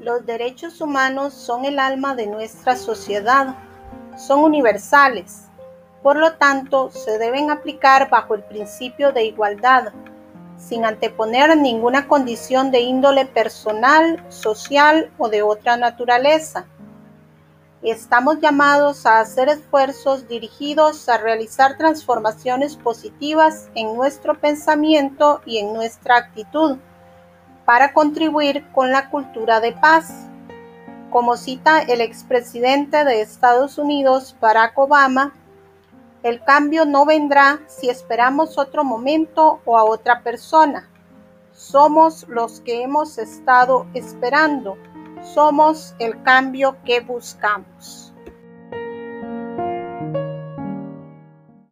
Los derechos humanos son el alma de nuestra sociedad, son universales, por lo tanto se deben aplicar bajo el principio de igualdad, sin anteponer ninguna condición de índole personal, social o de otra naturaleza. Estamos llamados a hacer esfuerzos dirigidos a realizar transformaciones positivas en nuestro pensamiento y en nuestra actitud para contribuir con la cultura de paz. Como cita el expresidente de Estados Unidos, Barack Obama, el cambio no vendrá si esperamos otro momento o a otra persona. Somos los que hemos estado esperando. Somos el cambio que buscamos.